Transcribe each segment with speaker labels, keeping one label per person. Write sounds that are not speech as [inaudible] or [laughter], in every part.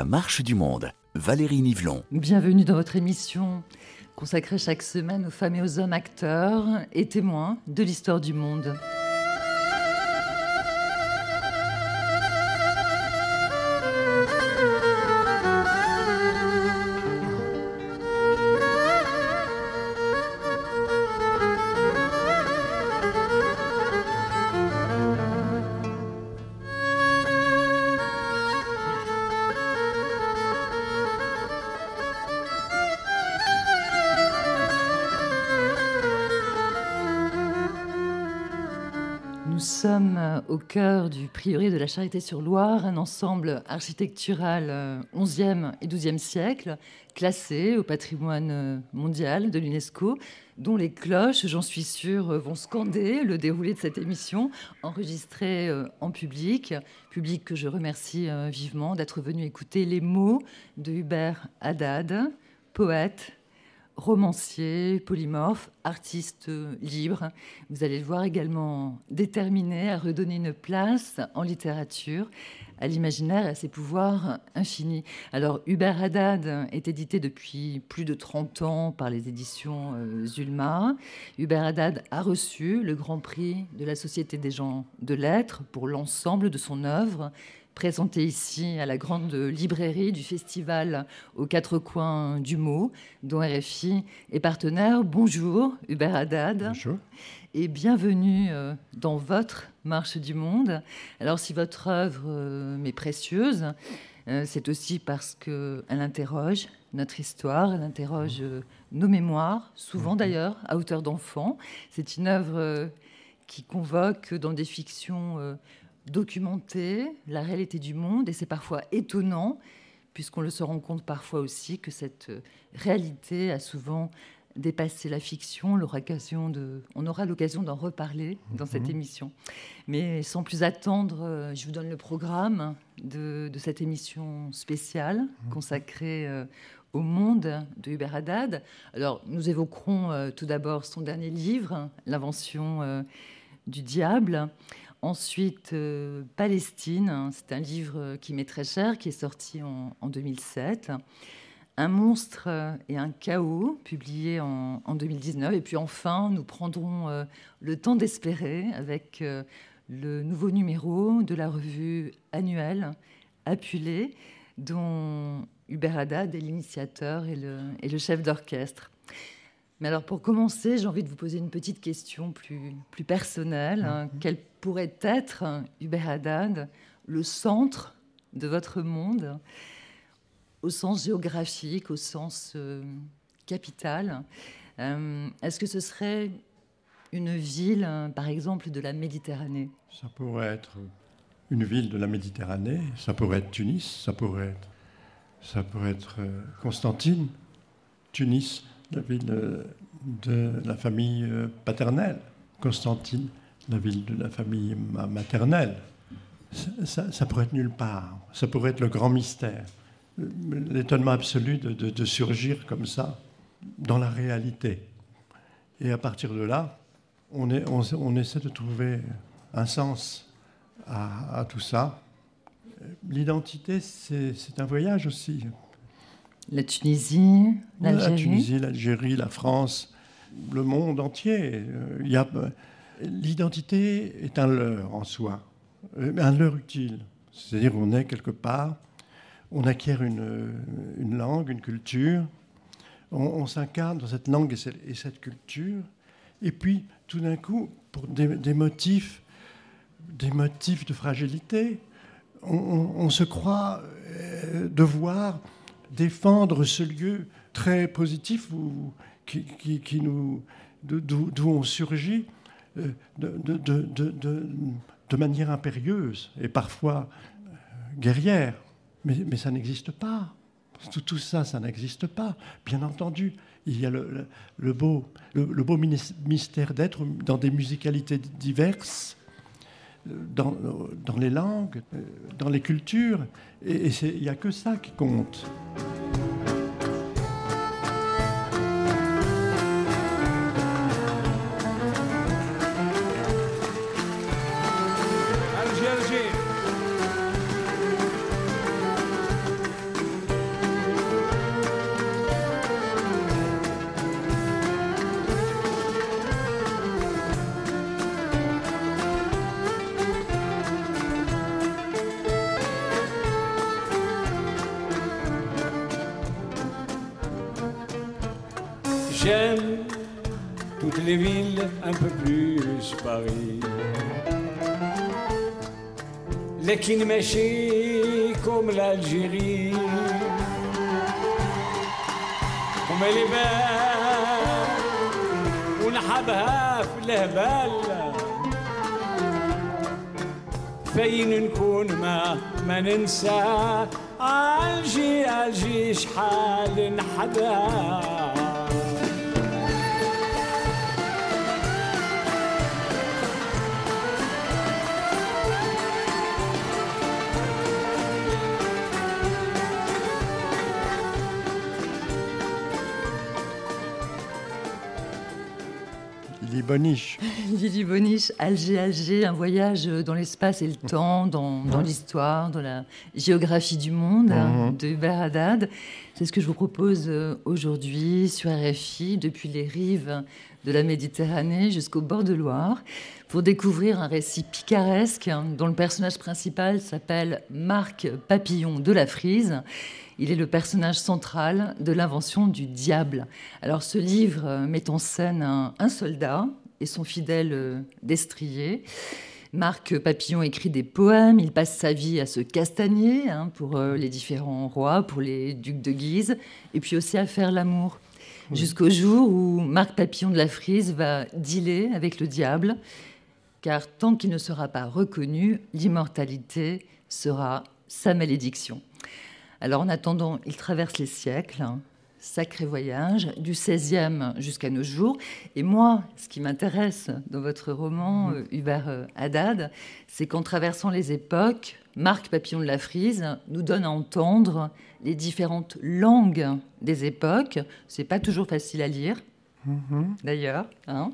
Speaker 1: La marche du monde, Valérie Nivelon.
Speaker 2: Bienvenue dans votre émission consacrée chaque semaine aux femmes et aux hommes acteurs et témoins de l'histoire du monde. Prieuré de la Charité-sur-Loire, un ensemble architectural 11e euh, et 12e siècle, classé au patrimoine euh, mondial de l'UNESCO, dont les cloches, j'en suis sûre, vont scander le déroulé de cette émission, enregistrée euh, en public, public que je remercie vivement d'être venu écouter les mots de Hubert Haddad, poète, romancier, polymorphe, artiste libre. Vous allez le voir également déterminé à redonner une place en littérature à l'imaginaire et à ses pouvoirs infinis. Alors, Hubert Haddad est édité depuis plus de 30 ans par les éditions euh, Zulma. Hubert Haddad a reçu le Grand Prix de la Société des gens de lettres pour l'ensemble de son œuvre présenté ici à la grande librairie du festival aux quatre coins du mot, dont RFI est partenaire. Bonjour Hubert Haddad.
Speaker 3: Bonjour.
Speaker 2: Et bienvenue euh, dans votre Marche du Monde. Alors si votre œuvre euh, m'est précieuse, euh, c'est aussi parce qu'elle interroge notre histoire, elle interroge nos mémoires, souvent mhm. d'ailleurs à hauteur d'enfant. C'est une œuvre qui convoque dans des fictions documenter la réalité du monde et c'est parfois étonnant puisqu'on le se rend compte parfois aussi que cette euh, réalité a souvent dépassé la fiction. On aura l'occasion d'en reparler dans cette mhm. émission. Mais sans plus attendre, euh, je vous donne le programme de, cette émission spéciale mhm. consacrée euh, au monde de Hubert Haddad. Alors, nous évoquerons tout d'abord son dernier livre, L'invention du diable. Ensuite, euh, Palestine, c'est un livre qui m'est très cher, qui est sorti en, 2007. Un monstre et un chaos, publié en, 2019. Et puis enfin, nous prendrons euh, le temps d'espérer avec euh, le nouveau numéro de la revue annuelle Appulé, dont Hubert Haddad est l'initiateur et le, chef d'orchestre. Mais alors pour commencer, j'ai envie de vous poser une petite question plus, plus personnelle. Mhm. Pourrait être, Hubert Haddad, le centre de votre monde, au sens géographique, au sens euh, capital? Euh, Est-ce que ce serait une ville, par exemple, de la Méditerranée?
Speaker 3: Ça pourrait être une ville de la Méditerranée, ça pourrait être Tunis, ça pourrait être, ça pourrait être euh, Constantine, Tunis, la ville de la famille paternelle, Constantine, la ville de la famille maternelle. Ça, pourrait être nulle part. Ça pourrait être le grand mystère. L'étonnement absolu de, surgir comme ça dans la réalité. Et à partir de là, on, essaie de trouver un sens à, tout ça. L'identité, c'est un voyage aussi.
Speaker 2: La Tunisie,
Speaker 3: l'Algérie. La Tunisie, l'Algérie, la France, le monde entier. Il y a l'identité est un leurre en soi, euh, un leurre utile. C'est-à-dire on est quelque part, on acquiert une, langue, une culture, on, s'incarne dans cette langue et cette, culture, et puis tout d'un coup, pour des, motifs, des motifs de fragilité, on, se croit euh, devoir défendre ce lieu très positif qui, nous, d'où on surgit de, de, manière impérieuse et parfois euh, guerrière. Mais, mais ça n'existe pas. Tout, ça, ça n'existe pas. Bien entendu, il y a le, beau, le, beau mystère d'être dans des musicalités diverses, euh, dans, les langues, euh, dans les cultures, et il n'y a que ça qui compte.
Speaker 4: Kinmèches comme l'Algérie. les belles, ونحبها في الهبال فين نكون ما ما ننسى عالجي عالجي شحال نحبها
Speaker 3: Boniche. [laughs]
Speaker 2: Lily Boniche, Alger, Alger, un voyage dans l'espace et le temps, dans, dans l'histoire, dans la géographie du monde
Speaker 3: Mhm.
Speaker 2: de Hubert Haddad. C'est ce que je vous propose euh, aujourd'hui sur RFI, depuis les rives de la Méditerranée jusqu'au bord de Loire, pour découvrir un récit picaresque hein, dont le personnage principal s'appelle Marc Papillon de la Frise. Il est le personnage central de l'invention du diable. Alors ce livre met en scène un, un soldat et son fidèle euh, destrier. Marc Papillon écrit des poèmes, il passe sa vie à se castagner hein, pour euh, les différents rois, pour les ducs de Guise, et puis aussi à faire l'amour. Jusqu'au jour où Marc Papillon de la Frise va dealer avec le diable, car tant qu'il ne sera pas reconnu, l'immortalité sera sa malédiction. Alors en attendant, il traverse les siècles, hein, sacré voyage, du 16e jusqu'à nos jours. Et moi, ce qui m'intéresse dans votre roman, euh, Hubert euh, Haddad, c'est qu'en traversant les époques, Marc Papillon de la Frise nous donne à entendre les différentes langues des époques. C'est pas toujours facile à lire, d'ailleurs. hein.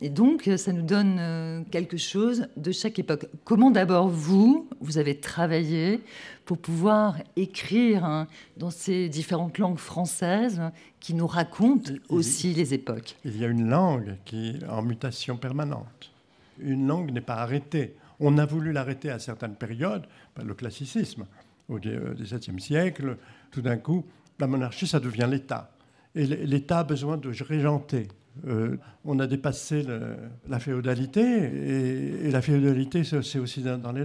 Speaker 2: Et donc, euh, ça nous donne euh, quelque chose de chaque époque. Comment d'abord vous, vous avez travaillé pour pouvoir écrire hein, dans ces différentes langues françaises qui nous racontent aussi les époques?
Speaker 3: Il y a une langue qui est en mutation permanente. Une langue n'est pas arrêtée. On a voulu l'arrêter à certaines périodes, ben, le classicisme, au XVIIe siècle, tout d'un coup, la monarchie, ça devient l'État. Et l'État a besoin de régenter. Euh, on a dépassé la féodalité, et, la féodalité, c'est aussi dans, la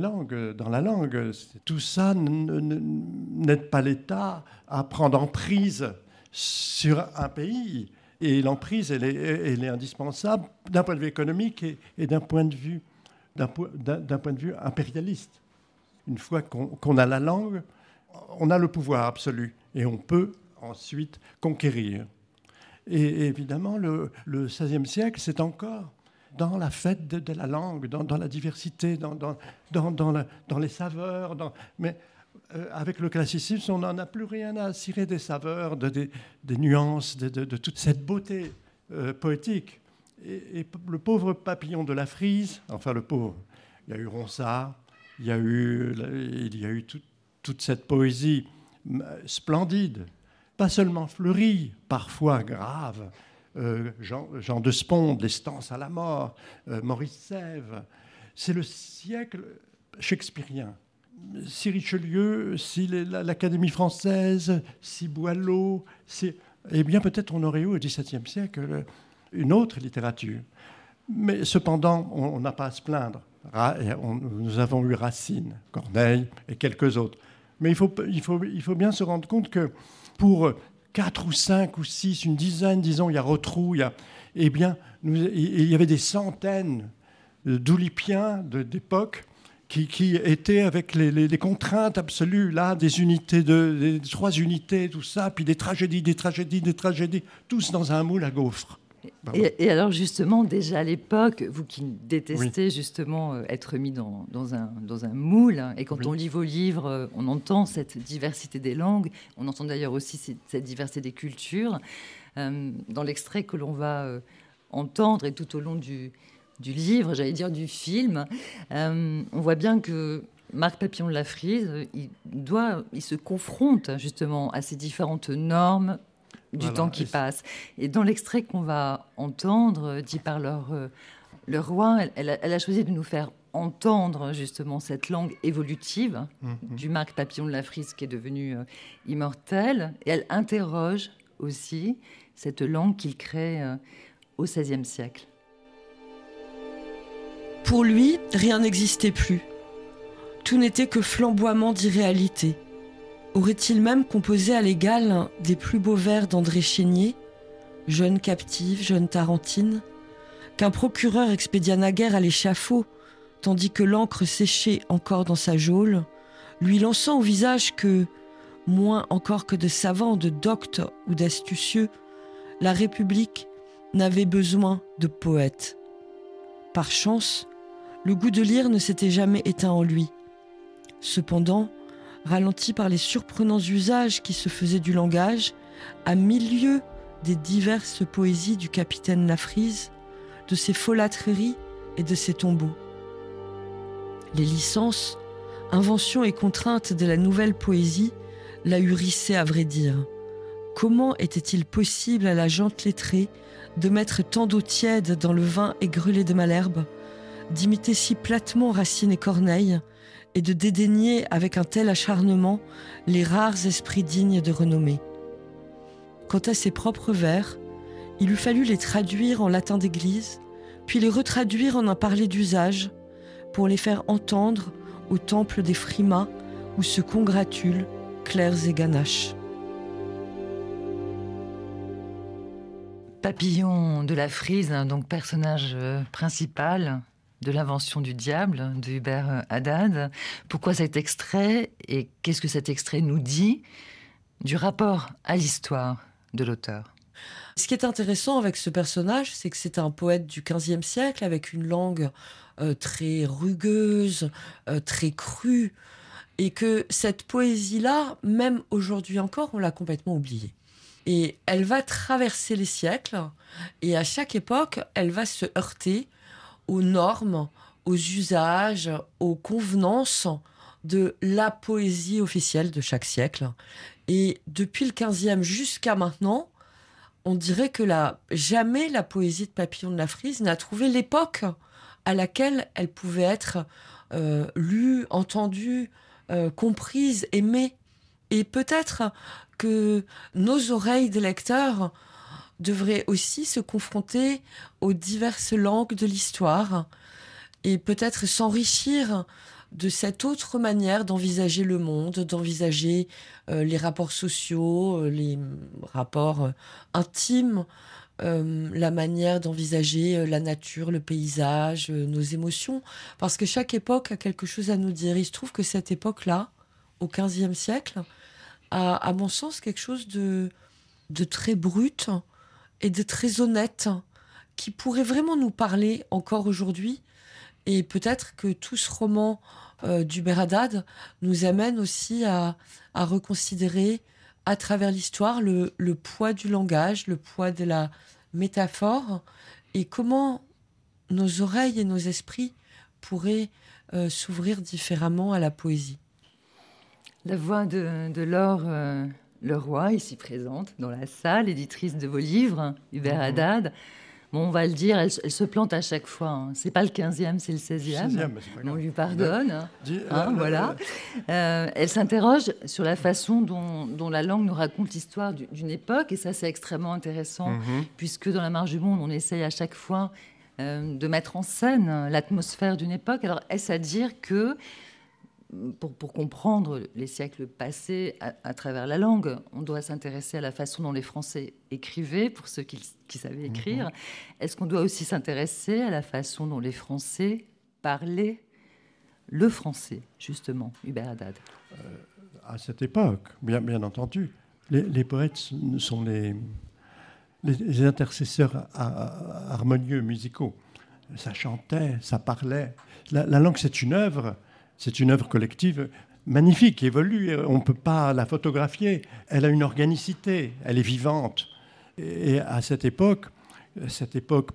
Speaker 3: langue. Tout ça n'aide pas l'État à prendre emprise sur un pays. Et l'emprise, elle est, indispensable d'un point de vue économique et, d'un point de vue impérialiste. Une fois qu'on a la langue, on a le pouvoir absolu et on peut ensuite conquérir. Et, évidemment, le, XVIe siècle, c'est encore dans la fête de, la langue, dans, la diversité, dans, les saveurs. mais euh, avec le classicisme, on n'en a plus rien à cirer des saveurs, de, des, nuances, de, toute cette beauté euh, poétique. Et, le pauvre papillon de la frise, enfin le pauvre, il y a eu Ronsard, il y a eu, il y a eu tout- toute cette poésie splendide, pas seulement fleurie, parfois grave. Euh, Jean, de Sponde, Les à la mort, euh, Maurice Sèvres. C'est le siècle shakespearien. Si Richelieu, si l'Académie française, si Boileau, eh bien peut-être on aurait eu au XVIIe siècle euh, une autre littérature. Mais cependant, on n'a pas à se plaindre. Nous avons eu Racine, Corneille et quelques autres. Mais il faut bien se rendre compte que pour quatre ou cinq ou six, une dizaine, disons, il y a Rotrou, il y a, eh bien, il y avait des centaines d'Oulipiens d'époque qui, étaient avec les contraintes absolues, là, des unités, de, des trois unités, tout ça, puis des tragédies, des tragédies, des tragédies, tous dans un moule à gaufres.
Speaker 2: Et, et alors justement, déjà à l'époque, vous qui détestez justement euh, être mis dans, dans un, dans un moule, hein, et quand
Speaker 3: Oui.
Speaker 2: on lit vos livres, euh, on entend cette diversité des langues, on entend d'ailleurs aussi cette, cette diversité des cultures. Euh, dans l'extrait que l'on va entendre et tout au long du, du livre, j'allais dire du film, on voit bien que Marc Papillon de la Frise, il, doit, il se confronte justement à ces différentes normes du
Speaker 3: Voilà.
Speaker 2: temps qui passe. Et dans l'extrait qu'on va entendre, euh, dit par leur, euh, le roi, elle, elle a, elle a choisi de nous faire entendre justement cette langue évolutive
Speaker 3: Mhm.
Speaker 2: du Marc Papillon de la Frise qui est devenu euh, immortel. Et elle interroge aussi cette langue qu'il crée euh, au XVIe siècle.
Speaker 5: Pour lui, rien n'existait plus. Tout n'était que flamboiement d'irréalité. Aurait-il même composé à l'égal des plus beaux vers d'André Chénier, jeune captive, jeune Tarentine, qu'un procureur expédia naguère à l'échafaud, tandis que l'encre séchait encore dans sa geôle, lui lançant au visage que, moins encore que de savants, de doctes ou d'astucieux, la République n'avait besoin de poètes. Par chance, le goût de lire ne s'était jamais éteint en lui. Cependant, ralenti par les surprenants usages qui se faisaient du langage, à milieu des diverses poésies du capitaine Lafrise, de ses folâtreries et de ses tombeaux. Les licences, inventions et contraintes de la nouvelle poésie l'ahurissaient à vrai dire. Comment était-il possible à la jante lettrée de mettre tant d'eau tiède dans le vin aigrelé de Malherbe, d'imiter si platement Racine et Corneille, et de dédaigner avec un tel acharnement les rares esprits dignes de renommée. Quant à ses propres vers, il eût fallu les traduire en latin d'église, puis les retraduire en un parler d'usage, pour les faire entendre au temple des frimas où se congratulent Clairs et Ganaches.
Speaker 2: Papillon de la Frise, hein, donc personnage euh, principal de l'invention du diable de Hubert Haddad. Pourquoi cet extrait et qu'est-ce que cet extrait nous dit du rapport à l'histoire de l'auteur?
Speaker 5: Ce qui est intéressant avec ce personnage, c'est que c'est un poète du XVe siècle avec une langue euh, très rugueuse, euh, très crue, et que cette poésie-là, même aujourd'hui encore, on l'a complètement oubliée. Et elle va traverser les siècles, et à chaque époque, elle va se heurter aux normes, aux usages, aux convenances de la poésie officielle de chaque siècle. Et depuis le 15e jusqu'à maintenant, on dirait que la, jamais la poésie de Papillon de la Frise n'a trouvé l'époque à laquelle elle pouvait être euh, lue, entendue, euh, comprise, aimée. Et peut-être que nos oreilles de lecteurs devraient aussi se confronter aux diverses langues de l'histoire et peut-être s'enrichir de cette autre manière d'envisager le monde, d'envisager euh, les rapports sociaux, euh, les rapports euh, intimes, la manière d'envisager la nature, le paysage, nos émotions. Parce que chaque époque a quelque chose à nous dire. Il se trouve que cette époque-là, au XVe siècle, a, à mon sens, quelque chose de, de très brut et de très honnête qui pourrait vraiment nous parler encore aujourd'hui et peut-être que tout ce roman euh, du Haddad nous amène aussi à, reconsidérer à travers l'histoire le, poids du langage, le poids de la métaphore et comment nos oreilles et nos esprits pourraient euh, s'ouvrir différemment à la poésie.
Speaker 2: La voix de, Laure euh, Leroy, ici présente dans la salle, éditrice de vos livres, Hubert Haddad, on va le dire, elle, se plante à chaque fois. Hein. C'est pas le 15e, c'est le 16e. on lui pardonne. Hein. Hein, voilà. Euh, elle s'interroge sur la façon dont, la langue nous raconte l'histoire d'une époque, et ça, c'est extrêmement intéressant, mhm. puisque dans La marge du monde, on essaye à chaque fois euh, de mettre en scène l'atmosphère d'une époque. Alors, est-ce à dire que pour, comprendre les siècles passés à, travers la langue, on doit s'intéresser à la façon dont les Français écrivaient, pour ceux qui, savaient écrire. Mhm. Est-ce qu'on doit aussi s'intéresser à la façon dont les Français parlaient le français, justement, Hubert Haddad? Euh,
Speaker 3: À cette époque, bien, bien entendu. Les, poètes sont les, les, intercesseurs harmonieux, musicaux. Ça chantait, ça parlait. la langue, c'est une œuvre c'est une œuvre collective magnifique, évolue. On ne peut pas la photographier. Elle a une organicité, elle est vivante. Et à cette époque, cette époque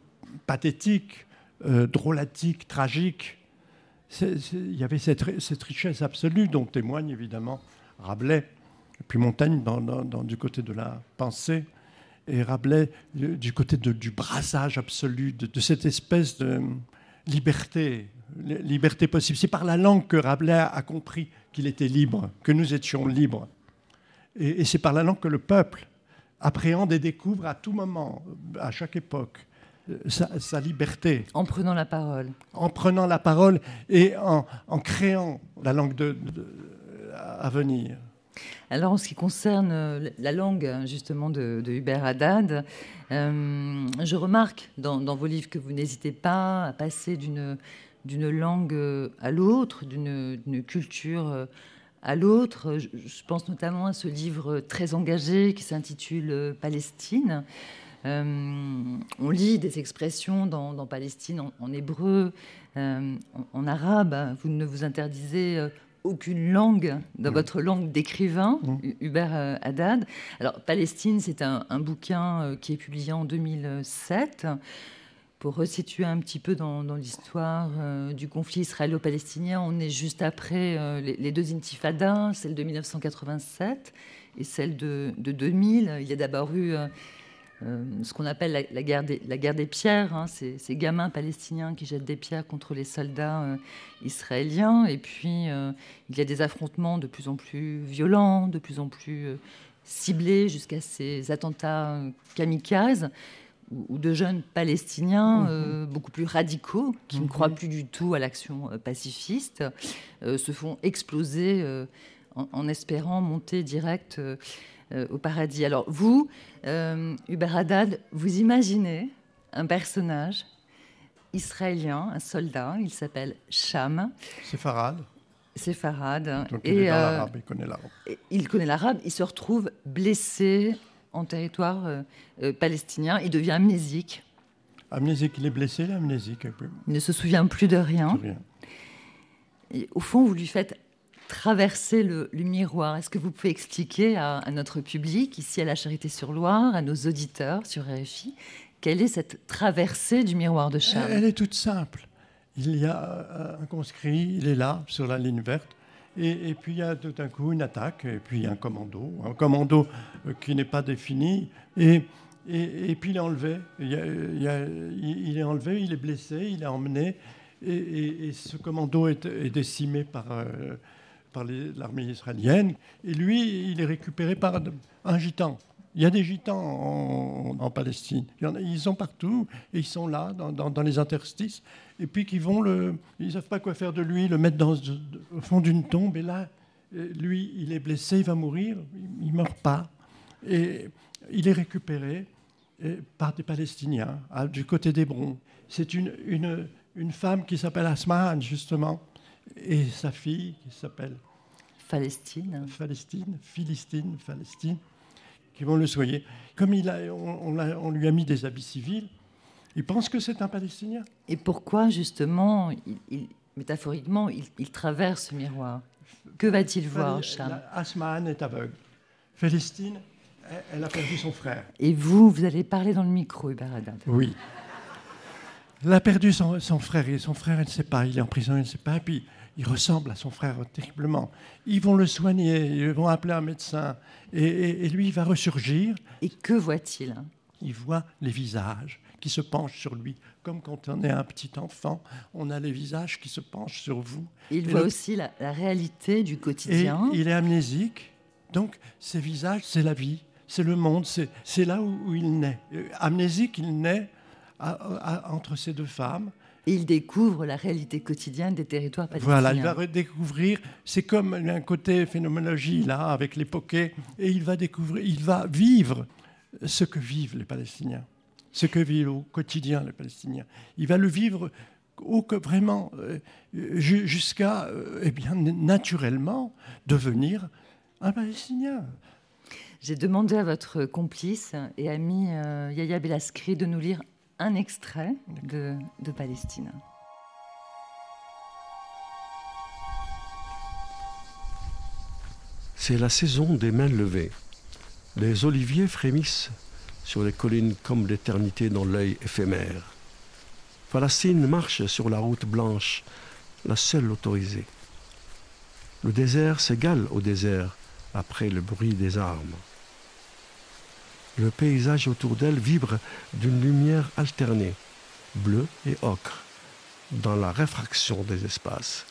Speaker 3: pathétique, euh, drôlatique, tragique, il y avait cette, richesse absolue dont témoigne évidemment Rabelais, puis Montaigne du côté de la pensée, et Rabelais du côté du brassage absolu, de cette espèce de liberté liberté possible. C'est par la langue que Rabelais a compris qu'il était libre, que nous étions libres. Et, c'est par la langue que le peuple appréhende et découvre à tout moment, à chaque époque, euh, sa, sa liberté.
Speaker 2: En prenant la parole.
Speaker 3: En prenant la parole et en, en créant la langue de, de, à venir.
Speaker 2: Alors, en ce qui concerne euh, la langue, hein, justement, de, de Hubert Haddad, euh, je remarque dans, dans, vos livres que vous n'hésitez pas à passer d'une, d'une langue à l'autre, d'une, culture à l'autre. Je, pense notamment à ce livre très engagé qui s'intitule Palestine. Euh, on lit des expressions dans, dans Palestine en, en hébreu, euh, en, en, arabe. Vous ne vous interdisez euh, aucune langue dans mmh. votre langue d'écrivain, mmh. Hubert euh, Haddad. Alors, Palestine, c'est un, un, bouquin euh, qui est publié en 2007 pour resituer un petit peu dans, l'histoire euh, du conflit israélo-palestinien, on est juste après euh, les, deux intifadas, celle de 1987 et celle de, de 2000. Il y a d'abord eu euh, ce qu'on appelle la, guerre des, pierres, hein, ces, ces, gamins palestiniens qui jettent des pierres contre les soldats israéliens. Et puis, il y a des affrontements de plus en plus violents, de plus en plus ciblés, jusqu'à ces attentats kamikazes ou de jeunes palestiniens euh, beaucoup plus radicaux, qui mmh. ne croient plus du tout à l'action euh, pacifiste, euh, se font exploser euh, en, en, espérant monter direct euh, au paradis. Alors vous, Hubert Haddad, vous imaginez un personnage israélien, un soldat, il s'appelle Cham.
Speaker 3: C'est Farad.
Speaker 2: C'est Farad.
Speaker 3: Donc il, et, il connaît l'arabe.
Speaker 2: Il connaît l'arabe, il se retrouve blessé en territoire euh, euh, palestinien. Il devient amnésique.
Speaker 3: Amnésique, il est blessé, amnésique.
Speaker 2: Il ne se souvient plus de rien.
Speaker 3: rien.
Speaker 2: Et au fond, vous lui faites traverser le, le miroir. Est-ce que vous pouvez expliquer à, à, notre public, ici à la Charité-sur-Loire, à nos auditeurs sur RFI, quelle est cette traversée du miroir de Charles?
Speaker 3: Elle est toute simple. Il y a un conscrit, il est là, sur la ligne verte. Et, puis il y a tout d'un coup une attaque, et puis un commando, un commando euh, qui n'est pas défini, et, et, et, puis il est enlevé. Il, est enlevé, il est blessé, il est emmené, et, ce commando est, décimé par, euh, par l'armée israélienne, et lui, il est récupéré par un gitan. Il y a des gitans en, Palestine. Ils sont partout et ils sont là, dans, dans les interstices. Et puis qu'ils vont le. Ils ne savent pas quoi faire de lui, le mettre dans, au fond d'une tombe. Et là, lui, il est blessé, il va mourir. Il ne meurt pas. Et il est récupéré par des Palestiniens, du côté d'Hébron. C'est une, une, une, femme qui s'appelle Asman, justement, et sa fille qui s'appelle.
Speaker 2: Palestine.
Speaker 3: Palestine, Philistine, Palestine qui vont le soigner. Comme il a, on, on, a, on, lui a mis des habits civils, il pense que c'est un Palestinien.
Speaker 2: Et pourquoi, justement, il, il, métaphoriquement, il, il, traverse ce miroir? Que va-t-il voir, Charles?
Speaker 3: Asman est aveugle. Célestine, elle a perdu son frère.
Speaker 2: Et vous, vous allez parler dans le micro, Haddad.
Speaker 3: Oui. Elle a perdu son, son, frère, et son frère, elle ne sait pas, il est en prison, elle ne sait pas, et puis il ressemble à son frère terriblement. Ils vont le soigner, ils vont appeler un médecin, et, et, et lui, il va ressurgir.
Speaker 2: Et que voit-il?
Speaker 3: Il voit les visages qui se penchent sur lui, comme quand on est un petit enfant, on a les visages qui se penchent sur vous.
Speaker 2: Il et voit le... aussi la, la, réalité du quotidien.
Speaker 3: Et il est amnésique, donc ces visages, c'est la vie, c'est le monde, c'est là où, où, il naît. Amnésique, il naît à, à, entre ces deux femmes.
Speaker 2: Et il découvre la réalité quotidienne des territoires palestiniens.
Speaker 3: Voilà, il va redécouvrir. C'est comme un côté phénoménologie là, avec les poquets, et il va découvrir, il va vivre ce que vivent les Palestiniens, ce que vivent au quotidien les Palestiniens. Il va le vivre au, vraiment euh, jusqu'à, euh, eh bien, naturellement devenir un Palestinien.
Speaker 2: J'ai demandé à votre complice et ami euh, Yaya Belaskri de nous lire un extrait de, de Palestine.
Speaker 6: C'est la saison des mains levées. Les oliviers frémissent sur les collines comme l'éternité dans l'œil éphémère. Palestine marche sur la route blanche, la seule autorisée. Le désert s'égale au désert après le bruit des armes le paysage autour d'elle vibre d'une lumière alternée, bleu et ocre, dans la réfraction des espaces.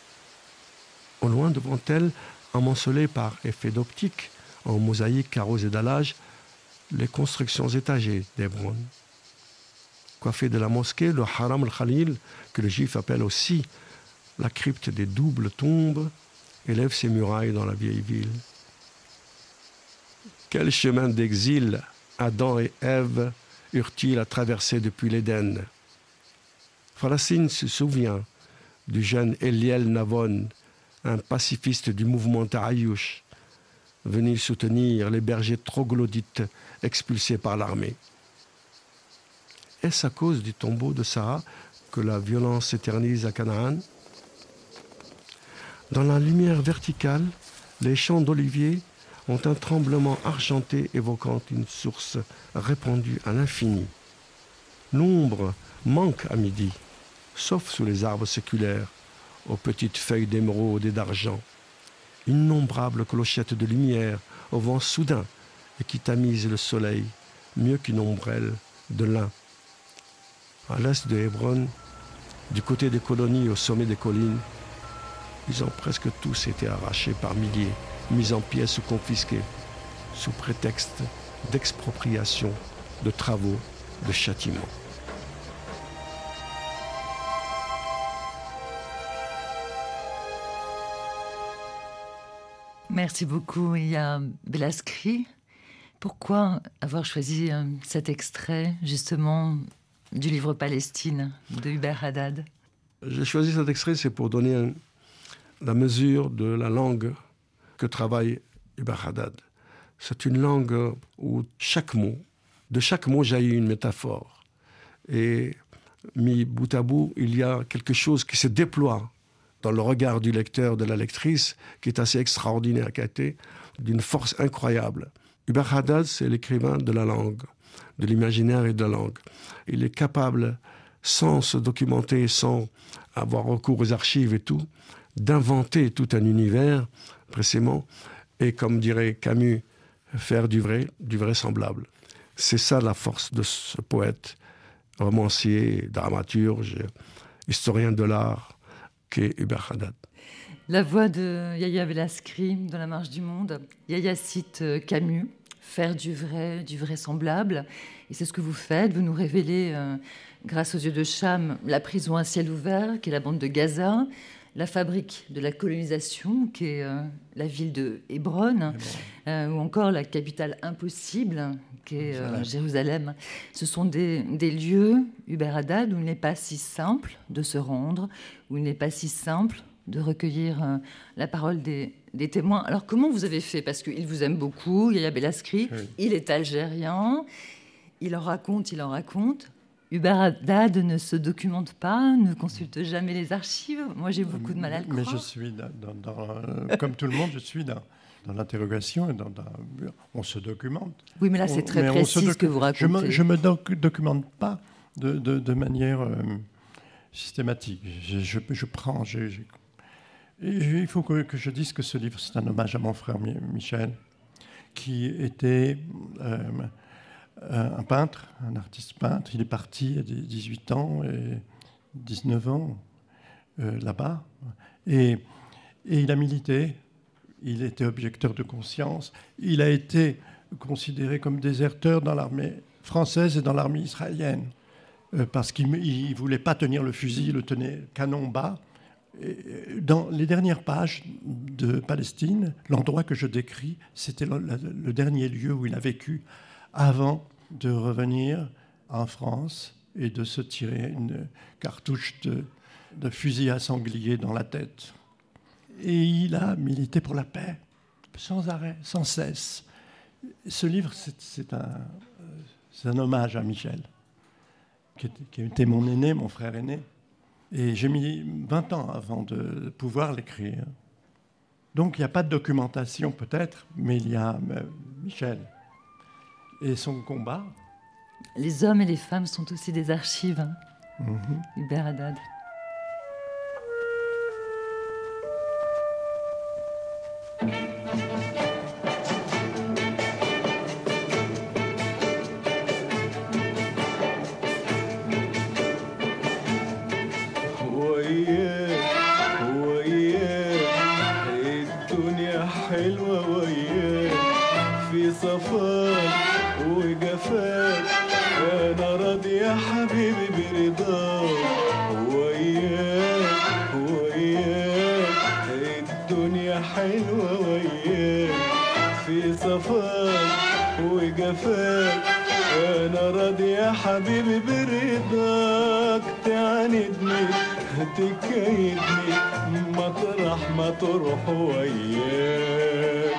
Speaker 6: Au loin devant elle, amoncelée par effet d'optique, en mosaïque arrosée d'allage, les constructions étagées d'Hébron. Coiffé de la mosquée, le Haram al-Khalil, que le juif appelle aussi la crypte des doubles tombes, élève ses murailles dans la vieille ville. Quel chemin d'exil Adam et Ève eurent-ils à traverser depuis l'Éden? Francine se souvient du jeune Eliel Navon, un pacifiste du mouvement Taayush, venu soutenir les bergers troglodytes expulsés par l'armée. Est-ce à cause du tombeau de Sarah que la violence s'éternise à Canaan? Dans la lumière verticale, les champs d'oliviers ont un tremblement argenté évoquant une source répandue à l'infini. L'ombre manque à midi, sauf sous les arbres séculaires, aux petites feuilles d'émeraude et d'argent. Innombrables clochettes de lumière au vent soudain et qui tamisent le soleil mieux qu'une ombrelle de lin. À l'est de Hébron, du côté des colonies au sommet des collines, ils ont presque tous été arrachés par milliers, mis en pièces ou confisqués, sous prétexte d'expropriation, de travaux, de châtiments.
Speaker 2: Merci beaucoup. Il y a Belascri. Pourquoi avoir choisi euh, cet extrait, justement, du livre Palestine de Hubert Haddad?
Speaker 6: J'ai choisi cet extrait, c'est pour donner la mesure de la langue que travaille Hubert Haddad. C'est une langue où chaque mot, de chaque mot jaillit une métaphore. Et mis bout à bout, il y a quelque chose qui se déploie dans le regard du lecteur, de la lectrice, qui est assez extraordinaire, a été d'une force incroyable. Hubert Haddad, c'est l'écrivain de la langue, de l'imaginaire et de la langue. Il est capable, sans se documenter, sans avoir recours aux archives et tout, d'inventer tout un univers précisément, et comme dirait Camus, faire du vrai, du vraisemblable. C'est ça la force de ce poète, romancier, dramaturge, historien de l'art,
Speaker 2: La voix de Yahya Belascri dans La Marche du Monde. Yahya cite euh, Camus, faire du vrai, du vraisemblable. Et c'est ce que vous faites. Vous nous révélez, euh, grâce aux yeux de Cham, la prison à ciel ouvert, qui est la bande de Gaza, la fabrique de la colonisation, qui est euh, la ville de Hébron, euh, ou encore la capitale impossible, qui est euh, Jérusalem. Ce sont des, des lieux, Hubert Haddad, où il n'est pas si simple de se rendre, où il n'est pas si simple de recueillir la parole des, des témoins. Alors comment vous avez fait? Parce qu'il vous aime beaucoup, Yahya Belascri,
Speaker 3: Oui.
Speaker 2: il est algérien, il en raconte, il en raconte. Hubert Haddad ne se documente pas, ne consulte jamais les archives. Moi, j'ai beaucoup de mal à le
Speaker 3: Mais
Speaker 2: croire.
Speaker 3: je suis, dans, euh, comme tout le monde, je suis dans, dans l'interrogation. et dans- on se documente.
Speaker 2: Oui, mais là, c'est très
Speaker 3: mais on
Speaker 2: précis ce que vous
Speaker 3: Je me,
Speaker 2: racontez.
Speaker 3: je me doc- documente pas de, de- de manière euh, systématique. Je, je- je prends. je- il faut que, que je dise que ce livre, c'est un hommage à mon frère Mi- Michel, qui était euh, un un peintre, un artiste peintre. Il est parti à 18 ans et 19 ans euh, là-bas. Et, et il a milité. Il était objecteur de conscience. Il a été considéré comme déserteur dans l'armée française et dans l'armée israélienne. euh, parce qu'il ne voulait pas tenir le fusil, il le tenait canon bas. Euh, dans les dernières pages de Palestine, l'endroit que je décris, c'était le dernier lieu où il a vécu avant de revenir en France et de se tirer une cartouche de, fusil à sanglier dans la tête. Et il a milité pour la paix, sans arrêt, sans cesse. Ce livre, c'est c'est un, c'est un hommage à Michel, qui était, qui était mon aîné, mon frère aîné. Et j'ai mis 20 ans avant de pouvoir l'écrire. Donc il n'y a pas de documentation peut-être, mais il y a euh, Michel et son combat.
Speaker 2: Les hommes et les femmes sont aussi des archives, hein.
Speaker 3: Mhm.
Speaker 2: Haddad.
Speaker 7: وجفاك أنا راضي يا حبيبي برضاك. تعاندني تكيدني مطرح ما تروح وياك.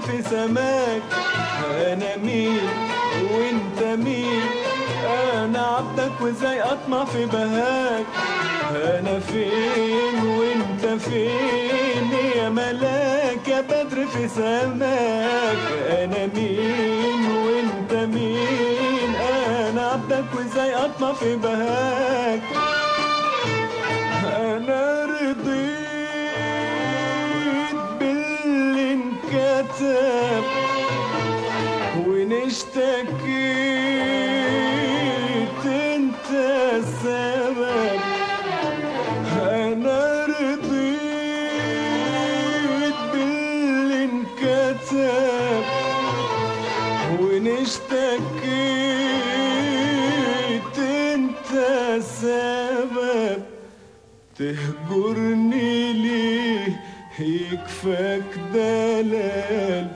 Speaker 7: في سماك أنا مين وأنت مين أنا عبدك وإزاي أطمع في بهاك؟ أنا فين وأنت فين؟ يا ملاك يا بدر في سماك. أنا مين وأنت مين؟ أنا عبدك وإزاي أطمع في بهاك؟ ونشتكيت انت السبب أنا رضيت باللي انكتب ونشتكيت انت السبب تهجرني ليه؟ يكفاك دلال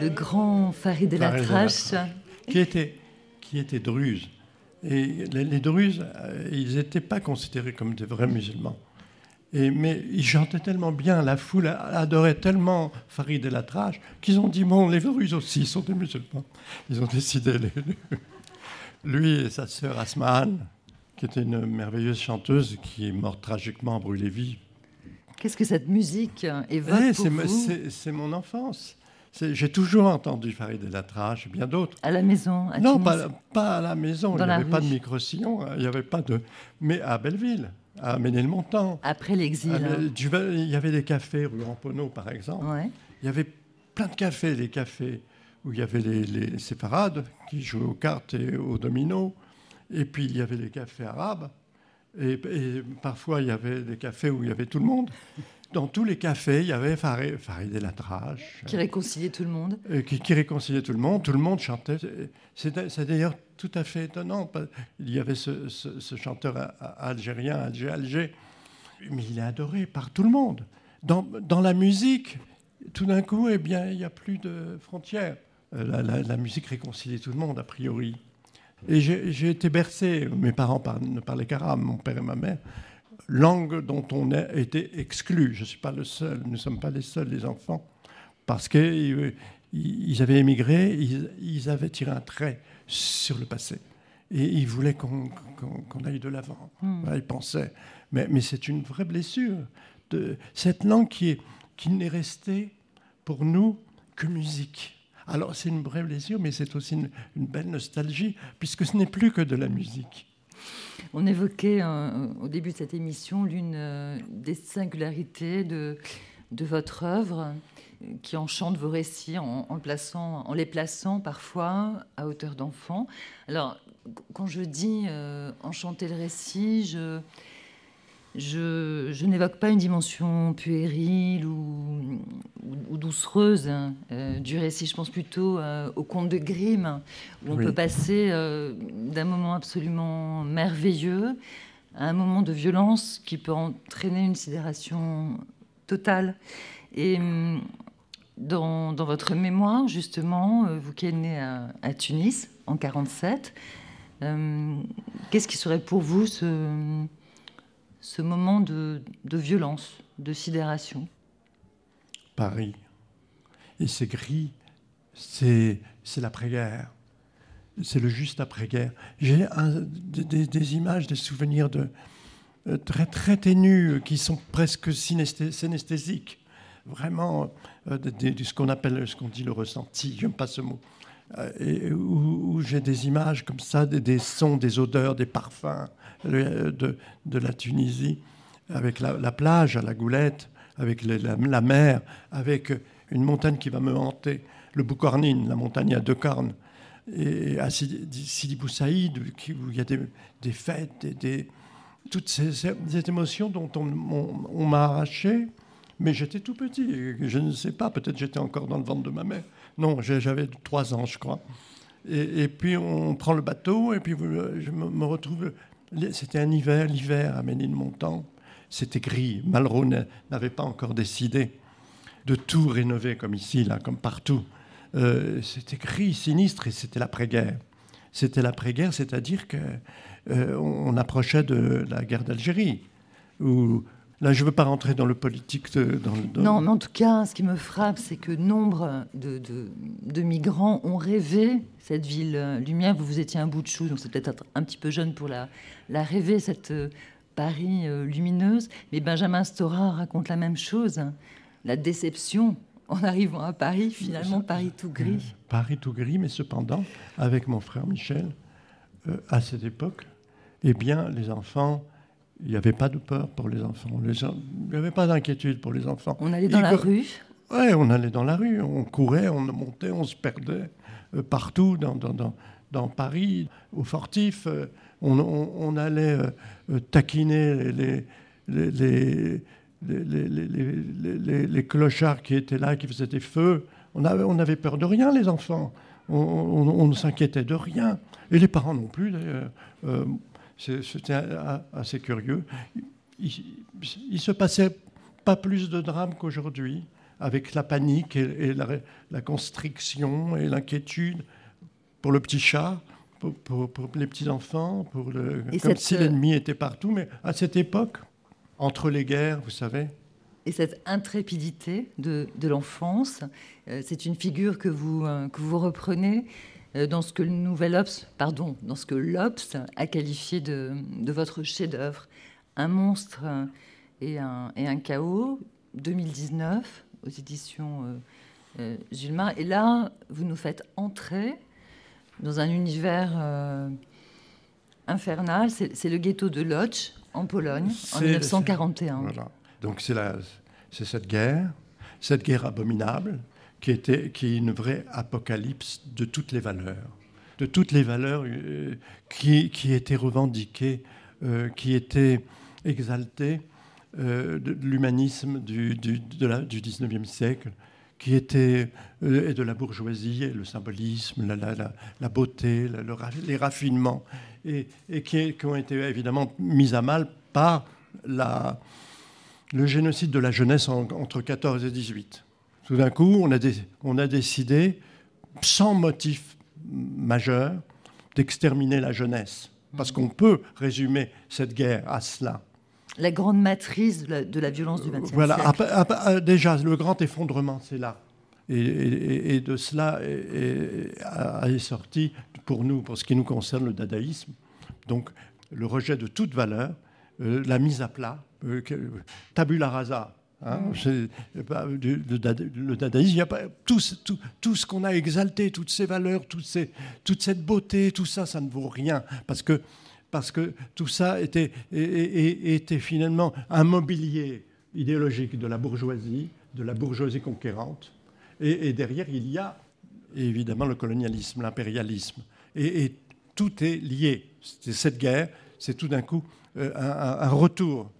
Speaker 2: Le grand Farid El Atrache.
Speaker 3: qui était, qui était druze. Et les, les druzes, euh, ils n'étaient pas considérés comme des vrais musulmans. Et, mais ils chantaient tellement bien, la foule adorait tellement Farid El Atrache qu'ils ont dit bon, les druzes aussi sont des musulmans. Ils ont décidé, les- lui et sa sœur Asmaan, qui était une merveilleuse chanteuse qui est morte tragiquement brûlée vive.
Speaker 2: Qu'est-ce que cette musique évoque
Speaker 3: Eh,
Speaker 2: pour
Speaker 3: c'est
Speaker 2: vous
Speaker 3: c'est- mon enfance. J'ai toujours entendu Farid El Atrache et bien d'autres.
Speaker 2: à la maison à
Speaker 3: Non, pas, pas à la maison.
Speaker 2: Dans
Speaker 3: il n'y avait pas de micro-sillon. hein, Il n'y avait pas de. Mais à Belleville, à Ménilmontant.
Speaker 2: Après l'exil.
Speaker 3: à-
Speaker 2: hein.
Speaker 3: Il y avait des cafés rue Ramponneau, par exemple.
Speaker 2: Ouais.
Speaker 3: Il y avait plein de cafés, des cafés où il y avait les, les séfarades qui jouaient aux cartes et aux dominos. Et puis il y avait les cafés arabes. Et, et parfois il y avait des cafés où il y avait tout le monde. Dans tous les cafés, il y avait Farid, Farid El Atrache.
Speaker 2: Qui réconciliait tout le monde.
Speaker 3: Euh, qui, qui réconciliait tout le monde, tout le monde chantait. C'est d'ailleurs tout à fait étonnant. Il y avait ce, ce- ce chanteur algérien, Alger, Alger, mais il est adoré par tout le monde. Dans, dans la musique, tout d'un coup, eh bien, il n'y a plus de frontières. Euh, La, la- la musique réconcilie tout le monde, a priori. Et j'ai été bercé, mes parents par- ne parlaient qu'arabe, mon père et ma mère, langue dont on a été exclu. Je ne suis pas le seul, nous ne sommes pas les seuls, les enfants, parce qu'ils ils avaient émigré, ils, ils avaient tiré un trait sur le passé. Et ils voulaient qu'on aille de l'avant. Voilà, ils pensaient. Mais, mais c'est une vraie blessure. De, cette langue qui n'est restée pour nous que musique. Alors c'est une vraie blessure, mais c'est aussi une, belle nostalgie, puisque ce n'est plus que de la musique.
Speaker 2: On évoquait euh, au début de cette émission l'une euh, des singularités de, de votre œuvre euh, qui enchante vos récits en, plaçant, en les plaçant parfois à hauteur d'enfant. Alors, qu- quand je dis euh, enchanter le récit, je, je, je n'évoque pas une dimension puérile ou, ou, ou doucereuse hein, euh, du récit. Je pense plutôt euh, au conte de Grimm, où on
Speaker 3: Oui.
Speaker 2: peut passer euh, d'un moment absolument merveilleux à un moment de violence qui peut entraîner une sidération totale. Et hum, dans, dans votre mémoire, justement, vous qui êtes né à, à Tunis en 47, euh, qu'est-ce qui serait pour vous ce, ce moment de, violence, de sidération
Speaker 3: Paris. Et c'est gris, c'est l'après-guerre. C'est le juste après-guerre. J'ai des, images, des souvenirs de, euh, très, très ténus euh, qui sont presque synesthé- synesthésiques. Vraiment, euh, de, de- de ce qu'on appelle, ce qu'on dit le ressenti, j'aime pas ce mot. Euh, où, j'ai des images comme ça, des, sons, des odeurs, des parfums euh, de, la Tunisie. avec la, la plage à la Goulette, avec la, mer, avec une montagne qui va me hanter, le Boucornine, la montagne à deux cornes, et à Sidi, Sidi Bou Saïd, qui- où il y a des, fêtes, toutes ces, émotions dont on, m'a arraché, mais j'étais tout petit, et je ne sais pas, peut-être j'étais encore dans le ventre de ma mère. Non, j'avais trois ans, je crois. Et, puis on prend le bateau, et puis je me, retrouve. C'était un hiver, l'hiver à Ménilmontant. C'était gris. Malraux n'a- n'avait pas encore décidé de tout rénover comme ici, là, comme partout. Euh, c'était gris, sinistre, et c'était l'après-guerre. C'était l'après-guerre, c'est-à-dire que euh, on approchait de la guerre d'Algérie. Où, là, je ne veux pas rentrer dans le politique. de- dans le- dans-
Speaker 2: Non, mais en tout cas, ce qui me frappe, c'est que nombre de, de- de migrants ont rêvé cette ville euh, lumière. Vous, vous étiez un bout de chou, donc c'est peut-être un petit peu jeune pour la, la rêver, cette euh, Paris euh, lumineuse. Mais Benjamin Stora raconte la même chose. La déception en arrivant à Paris, finalement, Paris tout gris.
Speaker 3: Paris tout gris, mais cependant, avec mon frère Michel, euh, à cette époque, eh bien, les enfants, il n'y avait pas de peur pour les enfants. Les il n'y avait pas d'inquiétude pour les enfants.
Speaker 2: On allait dans
Speaker 3: Ils
Speaker 2: la rue.
Speaker 3: Ouais, on allait dans la rue, on courait, on montait, on se perdait euh, partout dans, dans, dans, dans Paris, au Fortif. euh, on, on- on allait euh, euh, taquiner les, les, les, les, les- les- les- les- les- les clochards qui étaient là, qui faisaient des feux. On avait, on avait peur de rien, les enfants. On, on- on ne s'inquiétait de rien. Et les parents non plus, d'ailleurs. Euh, C'était assez curieux. Il, il se passait pas plus de drames qu'aujourd'hui, avec la panique et, et la, la constriction et l'inquiétude pour le petit chat, pour, pour- pour les petits enfants, pour le,
Speaker 2: Et
Speaker 3: comme
Speaker 2: cette,
Speaker 3: si
Speaker 2: euh,
Speaker 3: l'ennemi était partout. Mais à cette époque, entre les guerres, vous savez,
Speaker 2: Et cette intrépidité de, de l'enfance, euh, c'est une figure que vous, euh, que vous reprenez dans ce que le Nouvel Obs, pardon, dans ce que l'Obs a qualifié de, de votre chef-d'œuvre, un monstre euh, et un, et un chaos, 2019, aux éditions euh, euh. Et là, vous nous faites entrer dans un univers euh, infernal. C'est le ghetto de Lodz, en Pologne, en
Speaker 3: C'est-
Speaker 2: 1941.
Speaker 3: Voilà. Donc c'est cette guerre, cette guerre abominable, qui était qui est une vraie apocalypse de toutes les valeurs, de toutes les valeurs euh, qui, qui étaient revendiquées, euh, qui étaient exaltées euh, de, l'humanisme du, du, de la- du 19e siècle, qui étaient euh, et de la bourgeoisie, et le symbolisme, la, la- la- beauté, la- les raffinements, et, et qui, qui ont été évidemment mis à mal par le génocide de la jeunesse en- entre 14 et 18. Tout d'un coup, on a, dé- on a décidé, sans motif majeur, d'exterminer la jeunesse. Parce qu'on peut résumer cette guerre à cela.
Speaker 2: La grande matrice de la, de la violence du XXe
Speaker 3: Voilà,
Speaker 2: siècle.
Speaker 3: ah, déjà, le grand effondrement, c'est là. Et, et- et de cela est, sorti, pour nous, pour ce qui nous concerne, le dadaïsme. Donc, le rejet de toute valeur, euh, la mise à plat, euh, tabula rasa. Hein, euh, bah, du- le, dada- le dadaïsme, il y a pas, tout, ce- tout, tout ce qu'on a exalté, toutes ces valeurs, toutes ces, toute cette beauté, tout ça, ça ne vaut rien. Parce que, parce que tout ça était, était finalement un mobilier idéologique de la bourgeoisie, de la bourgeoisie conquérante. Et, et derrière, il y a évidemment le colonialisme, l'impérialisme. Et, et tout est lié. C'est cette guerre, c'est tout d'un coup euh, un, retour,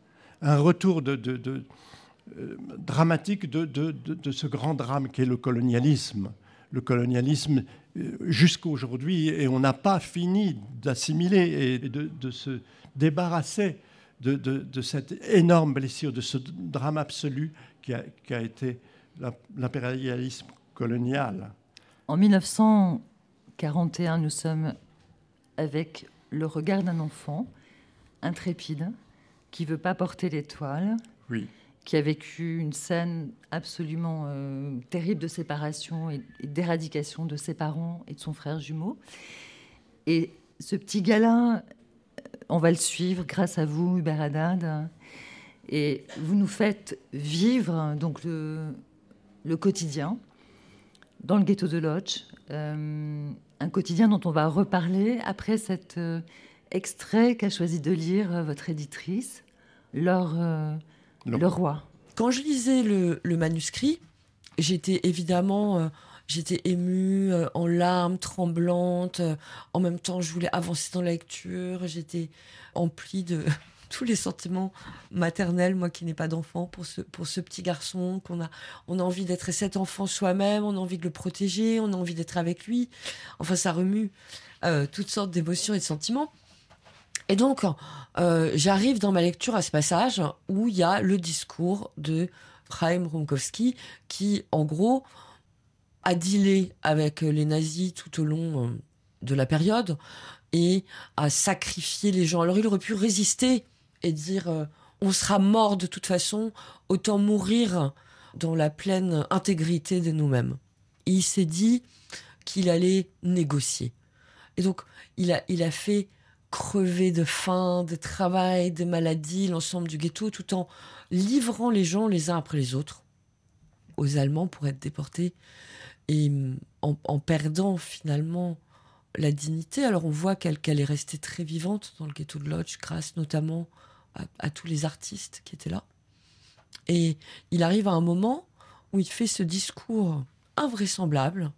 Speaker 3: un retour de, de- de- dramatique de, de- de- de ce grand drame qu'est le colonialisme. Le colonialisme euh, jusqu'à aujourd'hui, et on n'a pas fini d'assimiler et de, de se débarrasser de, cette énorme blessure, de ce drame absolu qui a, qui a été l'impérialisme colonial.
Speaker 2: En 1941, nous sommes avec le regard d'un enfant intrépide qui veut pas porter l'étoile,
Speaker 3: Oui.
Speaker 2: Qui a vécu une scène absolument euh, terrible de séparation et, d'éradication de ses parents et de son frère jumeau. Et ce petit gars-là, euh, on va le suivre grâce à vous, Hubert Haddad. Et vous nous faites vivre donc le, quotidien dans le ghetto de Lodz, euh, un quotidien dont on va reparler après cet extrait qu'a choisi de lire votre éditrice, leur, euh,
Speaker 3: Le-
Speaker 2: le roi.
Speaker 5: Quand je lisais le, le manuscrit, j'étais évidemment euh, j'étais émue, euh, en larmes, tremblante. euh, en même temps, je voulais avancer dans la lecture. J'étais emplie de [laughs] tous les sentiments maternels, moi qui n'ai pas d'enfant, pour ce, pour ce petit garçon qu'on a. On a envie d'être cet enfant soi-même, on a envie de le protéger, on a envie d'être avec lui. Enfin, ça remue toutes sortes d'émotions et de sentiments. Et donc, euh, j'arrive dans ma lecture à ce passage où il y a le discours de Chaim Romkowski qui, en gros, a dealé avec les nazis tout au long euh, de la période et a sacrifié les gens. Alors, il aurait pu résister et dire euh, on sera mort de toute façon, autant mourir dans la pleine intégrité de nous-mêmes. Il s'est dit qu'il allait négocier. Et donc, il a fait crever de faim, de travail, de maladie, l'ensemble du ghetto, tout en livrant les gens les uns après les autres aux Allemands pour être déportés et mm, en, perdant finalement la dignité. Alors on voit qu'elle est restée très vivante dans le ghetto de Lodz, grâce notamment à tous les artistes qui étaient là. Et il arrive à un moment où il fait ce discours invraisemblable,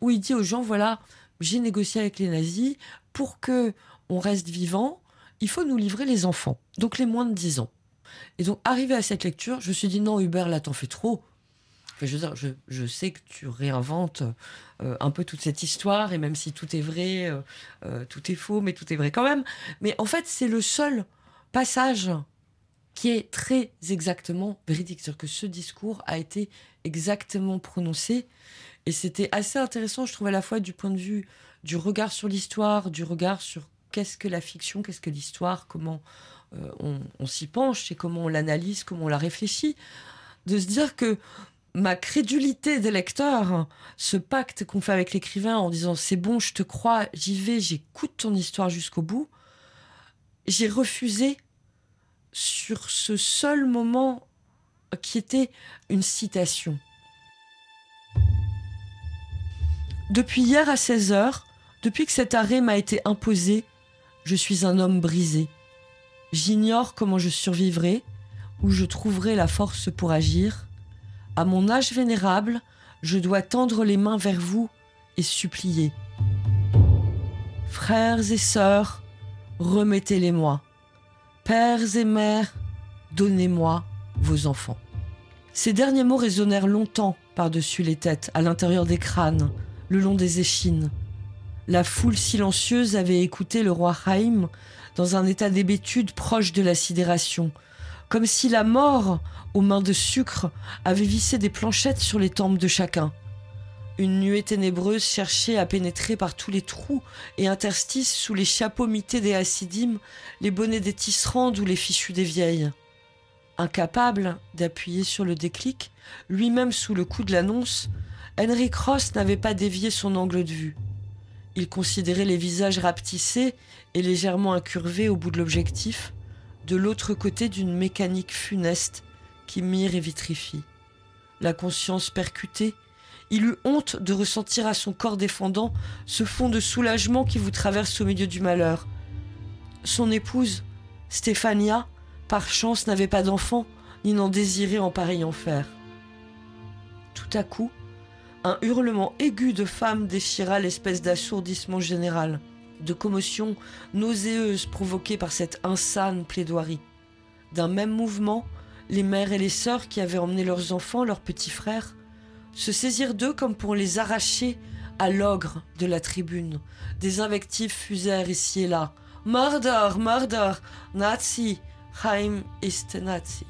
Speaker 5: où il dit aux gens, voilà, j'ai négocié avec les nazis pour que on reste vivant, il faut nous livrer les enfants, donc les moins de 10 ans. Et donc, arrivé à cette lecture, je me suis dit, non, Hubert, là, t'en fais trop. Je sais que tu réinventes euh, un peu toute cette histoire, et même si tout est vrai, euh, euh, tout est faux, mais tout est vrai quand même. Mais en fait, c'est le seul passage qui est très exactement véridique. C'est-à-dire que ce discours a été exactement prononcé. Et c'était assez intéressant, je trouve, à la fois du point de vue du regard sur l'histoire, du regard sur qu'est-ce que la fiction, qu'est-ce que l'histoire, comment euh, on, on s'y penche et comment on l'analyse, comment on la réfléchit, de se dire que ma crédulité des lecteurs, ce pacte qu'on fait avec l'écrivain en disant c'est bon, je te crois, j'y vais, j'écoute ton histoire jusqu'au bout, j'ai refusé sur ce seul moment qui était une citation. Depuis hier à 16 heures, depuis que cet arrêt m'a été imposé, je suis un homme brisé. J'ignore comment je survivrai, où je trouverai la force pour agir. À mon âge vénérable, je dois tendre les mains vers vous et supplier. Frères et sœurs, remettez-les-moi. Pères et mères, donnez-moi vos enfants. Ces derniers mots résonnèrent longtemps par-dessus les têtes, à l'intérieur des crânes, le long des échines. La foule silencieuse avait écouté le roi Haïm dans un état d'hébétude proche de la sidération, comme si la mort, aux mains de sucre, avait vissé des planchettes sur les tempes de chacun. Une nuée ténébreuse cherchait à pénétrer par tous les trous et interstices sous les chapeaux mités des hassidim, les bonnets des tisserandes ou les fichus des vieilles. Incapable d'appuyer sur le déclic, lui-même sous le coup de l'annonce, Henry Cross n'avait pas dévié son angle de vue. Il considérait les visages rapetissés et légèrement incurvés au bout de l'objectif, de l'autre côté d'une mécanique funeste qui mire et vitrifie. La conscience percutée, il eut honte de ressentir à son corps défendant ce fond de soulagement qui vous traverse au milieu du malheur. Son épouse, Stéphania, par chance n'avait pas d'enfant, ni n'en désirait en pareil enfer. Tout à coup, un hurlement aigu de femme déchira l'espèce d'assourdissement général, de commotion nauséeuse provoquée par cette insane plaidoirie. D'un même mouvement, les mères et les sœurs qui avaient emmené leurs enfants, leurs petits frères, se saisirent d'eux comme pour les arracher à l'ogre de la tribune. Des invectives fusèrent ici et là. Murder, murder, Nazi, Heim ist Nazi.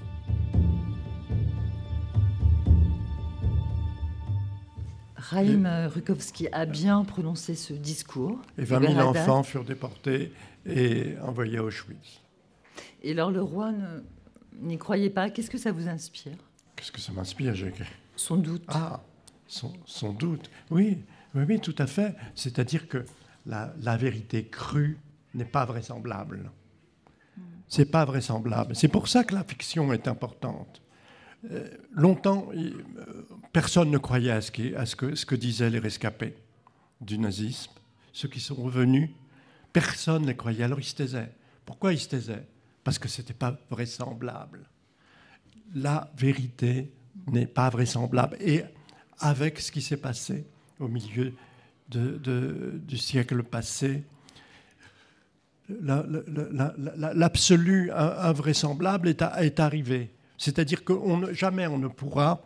Speaker 2: Raïm Rukowski a bien prononcé ce discours.
Speaker 3: Et 20 000
Speaker 2: Berada.
Speaker 3: enfants furent déportés et envoyés à Auschwitz.
Speaker 2: Et alors le roi n'y croyait pas. Qu'est-ce que ça vous inspire?
Speaker 3: Qu'est-ce que ça m'inspire, Jacques
Speaker 2: Son doute.
Speaker 3: Ah, son, son doute. Oui, oui, oui, tout à fait. C'est-à-dire que la, la vérité crue n'est pas vraisemblable. C'est pas vraisemblable. C'est pour ça que la fiction est importante. Euh, longtemps, euh, personne ne croyait à, ce, que, disaient les rescapés du nazisme. Ceux qui sont revenus, personne ne les croyait. Alors ils se taisaient. Pourquoi ils se taisaient? Parce que ce n'était pas vraisemblable. La vérité n'est pas vraisemblable. Et avec ce qui s'est passé au milieu du siècle passé, l'absolu invraisemblable est arrivé. C'est-à-dire que on, jamais on ne pourra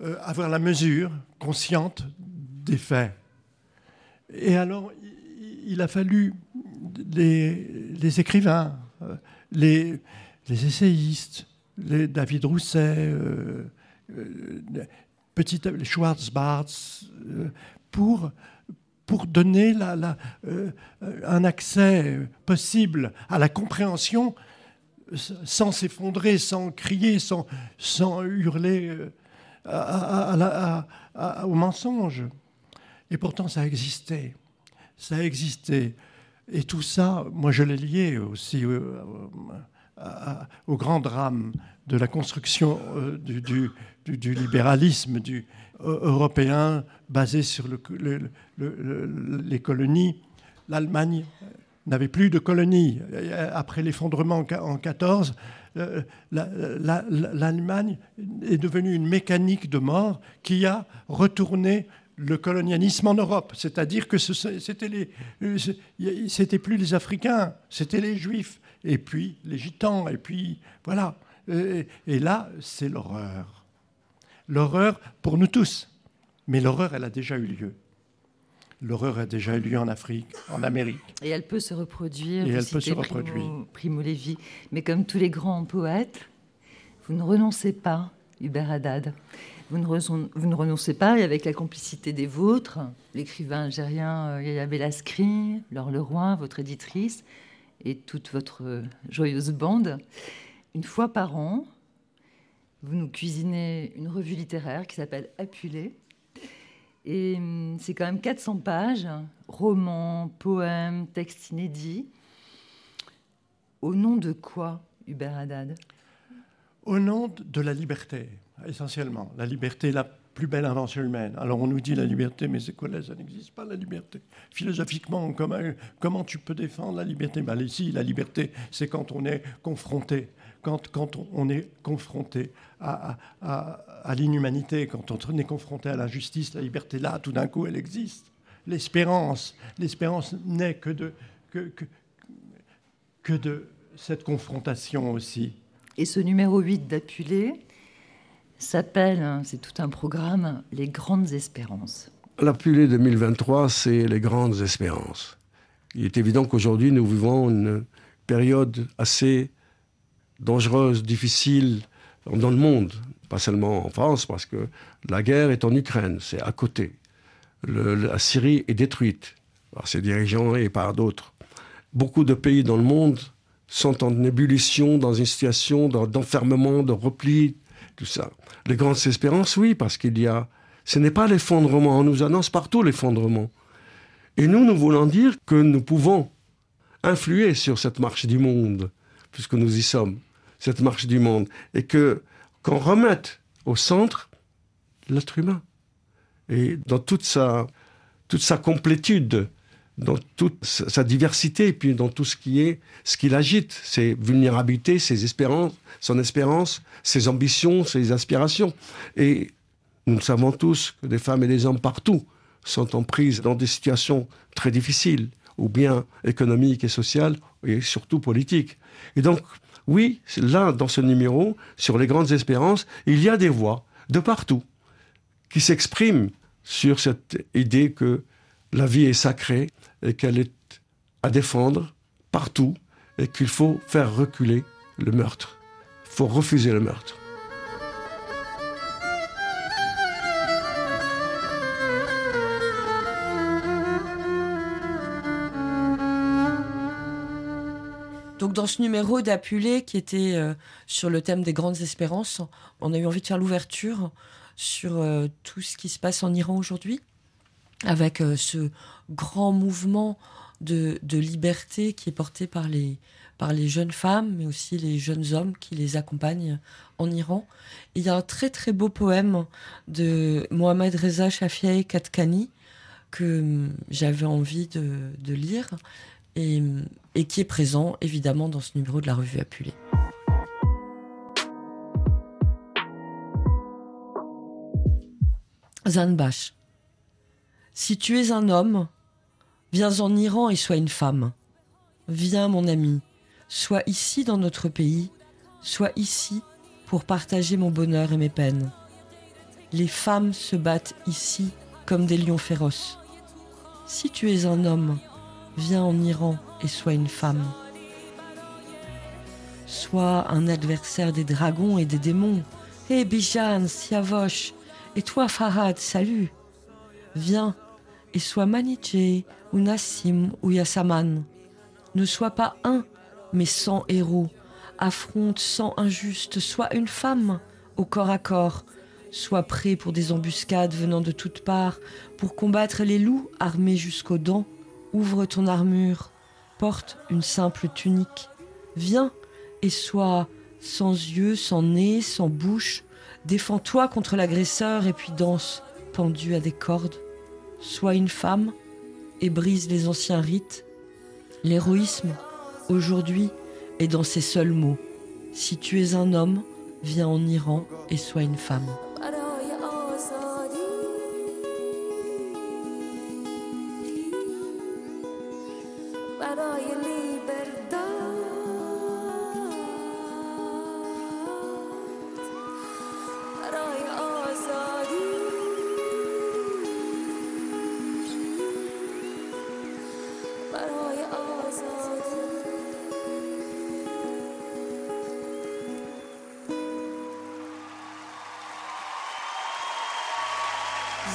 Speaker 3: euh, avoir la mesure consciente des faits. Et alors, il a fallu les, écrivains, euh, les, essayistes, David Rousset, euh, euh, petit, les euh, pour pour donner un accès possible à la compréhension sans s'effondrer, sans crier, sans, sans hurler euh, au mensonge. Et pourtant, ça a existé. Ça a existé. Et tout ça, moi, je l'ai lié aussi au, au, grand drame de la construction euh, du, du, libéralisme, du, européen basé sur le, le, le, les colonies. L'Allemagne n'avait plus de colonies. Après l'effondrement en 14, l'Allemagne est devenue une mécanique de mort qui a retourné le colonialisme en Europe. C'est-à-dire que c'était c'était plus les Africains, c'était les Juifs, et puis les Gitans, et puis voilà. Et, et là, c'est l'horreur l'horreur pour nous tous. Mais l'horreur, elle a déjà eu lieu. L'horreur a déjà eu lieu en Afrique, en Amérique.
Speaker 2: Et elle peut se reproduire.
Speaker 3: Et elle peut se reproduire.
Speaker 2: Primo, Primo Levi. Mais comme tous les grands poètes, vous ne renoncez pas, Hubert Haddad. Vous ne, vous ne, renoncez pas, et avec la complicité des vôtres, l'écrivain algérien euh, Yaya Belaskri, Laure Leroy, votre éditrice, et toute votre euh, joyeuse bande, une fois par an, vous nous cuisinez une revue littéraire qui s'appelle Appulé. Et hum, c'est quand même 400 pages, romans, poèmes, textes inédits. Au nom de quoi, Hubert Haddad?
Speaker 3: Au nom de la liberté, essentiellement. La liberté, la plus belle invention humaine. Alors on nous dit la liberté, mais c'est quoi là Ça n'existe pas la liberté? Philosophiquement, comment, tu peux défendre la liberté? Ben, Ici, la liberté, c'est quand on est confronté quand, quand on est confronté à, à, à l'inhumanité, quand on est confronté à l'injustice, la liberté, là, tout d'un coup, elle existe. L'espérance, l'espérance n'est que de, que, que, que de cette confrontation aussi.
Speaker 2: Et ce numéro 8 d'Apulé s'appelle, hein, c'est tout un programme, Les Grandes Espérances.
Speaker 6: L'Apulé 2023, c'est les grandes espérances. Il est évident qu'aujourd'hui, nous vivons une période assez dangereuse, difficile dans le monde, pas seulement en France, parce que la guerre est en Ukraine, c'est à côté. La Syrie est détruite par ses dirigeants et par d'autres. Beaucoup de pays dans le monde sont en ébullition, dans une situation d'enfermement, de repli, tout ça. Les grandes espérances, oui, parce qu'il y a... Ce n'est pas l'effondrement, on nous annonce partout l'effondrement. Et nous, nous voulons dire que nous pouvons influer sur cette marche du monde, puisque nous y sommes cette marche du monde, et que qu'on remette au centre l'être humain. Et dans toute sa, toute sa complétude, dans toute sa diversité, et puis dans tout ce qui est, ce qui l'agite, ses vulnérabilités, ses espérances, son espérance, ses ambitions, ses aspirations. Et nous savons tous que des femmes et des hommes partout sont en prise dans des situations très difficiles, ou bien économiques et sociales, et surtout politiques. Et donc, oui, là, dans ce numéro, sur les grandes espérances, il y a des voix de partout qui s'expriment sur cette idée que la vie est sacrée et qu'elle est à défendre partout et qu'il faut faire reculer le meurtre. Il faut refuser le meurtre.
Speaker 5: Dans ce numéro d'Apulé qui était euh, sur le thème des grandes espérances, on a eu envie de faire l'ouverture sur euh, tout ce qui se passe en Iran aujourd'hui, avec euh, ce grand mouvement de, liberté qui est porté par les, par les jeunes femmes, mais aussi les jeunes hommes qui les accompagnent en Iran. Il y a un très très beau poème de Mohamed Reza Shafiei Katkani que hum, j'avais envie de lire et, qui est présent évidemment dans ce numéro de la revue Appulée. Zanbash. Si tu es un homme, viens en Iran et sois une femme. Viens, mon ami, sois ici dans notre pays, sois ici pour partager mon bonheur et mes peines. Les femmes se battent ici comme des lions féroces. Si tu es un homme, viens en Iran et sois une femme. Sois un adversaire des dragons et des démons. Hé Bijan, Siavosh, et toi Farad, salut. Viens et sois Maniché ou Nassim ou Yassaman. Ne sois pas un, mais cent héros. Affronte cent injustes, sois une femme au corps à corps. Sois prêt pour des embuscades venant de toutes parts, pour combattre les loups armés jusqu'aux dents. Ouvre ton armure, porte une simple tunique. Viens et sois sans yeux, sans nez, sans bouche. Défends-toi contre l'agresseur et puis danse, pendu à des cordes. Sois une femme et brise les anciens rites. L'héroïsme, aujourd'hui, est dans ces seuls mots. Si tu es un homme, viens en Iran et sois une femme.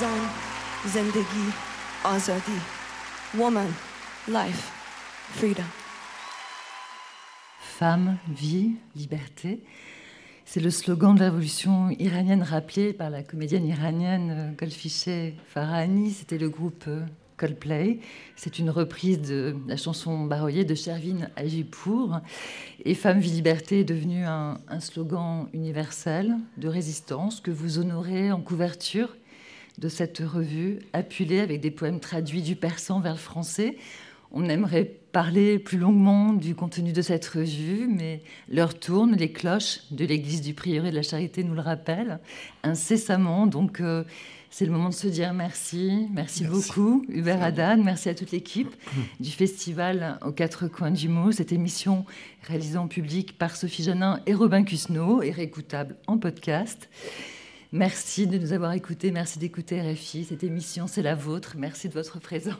Speaker 8: زن زندگی آزادی woman life freedom
Speaker 2: Femme, vie, liberté. C'est le slogan de la révolution iranienne rappelé par la comédienne iranienne euh, Golfiché Farahani. C'était le groupe euh, Coldplay. C'est une reprise de la chanson baroyée de Shervin Ajipour. Et Femme, vie, liberté est devenu un, un slogan universel de résistance que vous honorez en couverture de cette revue, appelée avec des poèmes traduits du persan vers le français. On aimerait parler plus longuement du contenu de cette revue, mais l'heure tourne, les cloches de l'église du prieuré de la charité nous le rappellent incessamment. Donc, euh, c'est le moment de se dire merci. Merci,
Speaker 3: Merci.
Speaker 2: beaucoup, Hubert Haddad. Merci à toute l'équipe du festival aux quatre coins du mot. Cette émission réalisée en public par Sophie Janin et Robin Cusneau et réécoutable en podcast. Merci de nous avoir écoutés. Merci d'écouter RFI. Cette émission, c'est la vôtre. Merci de votre présence.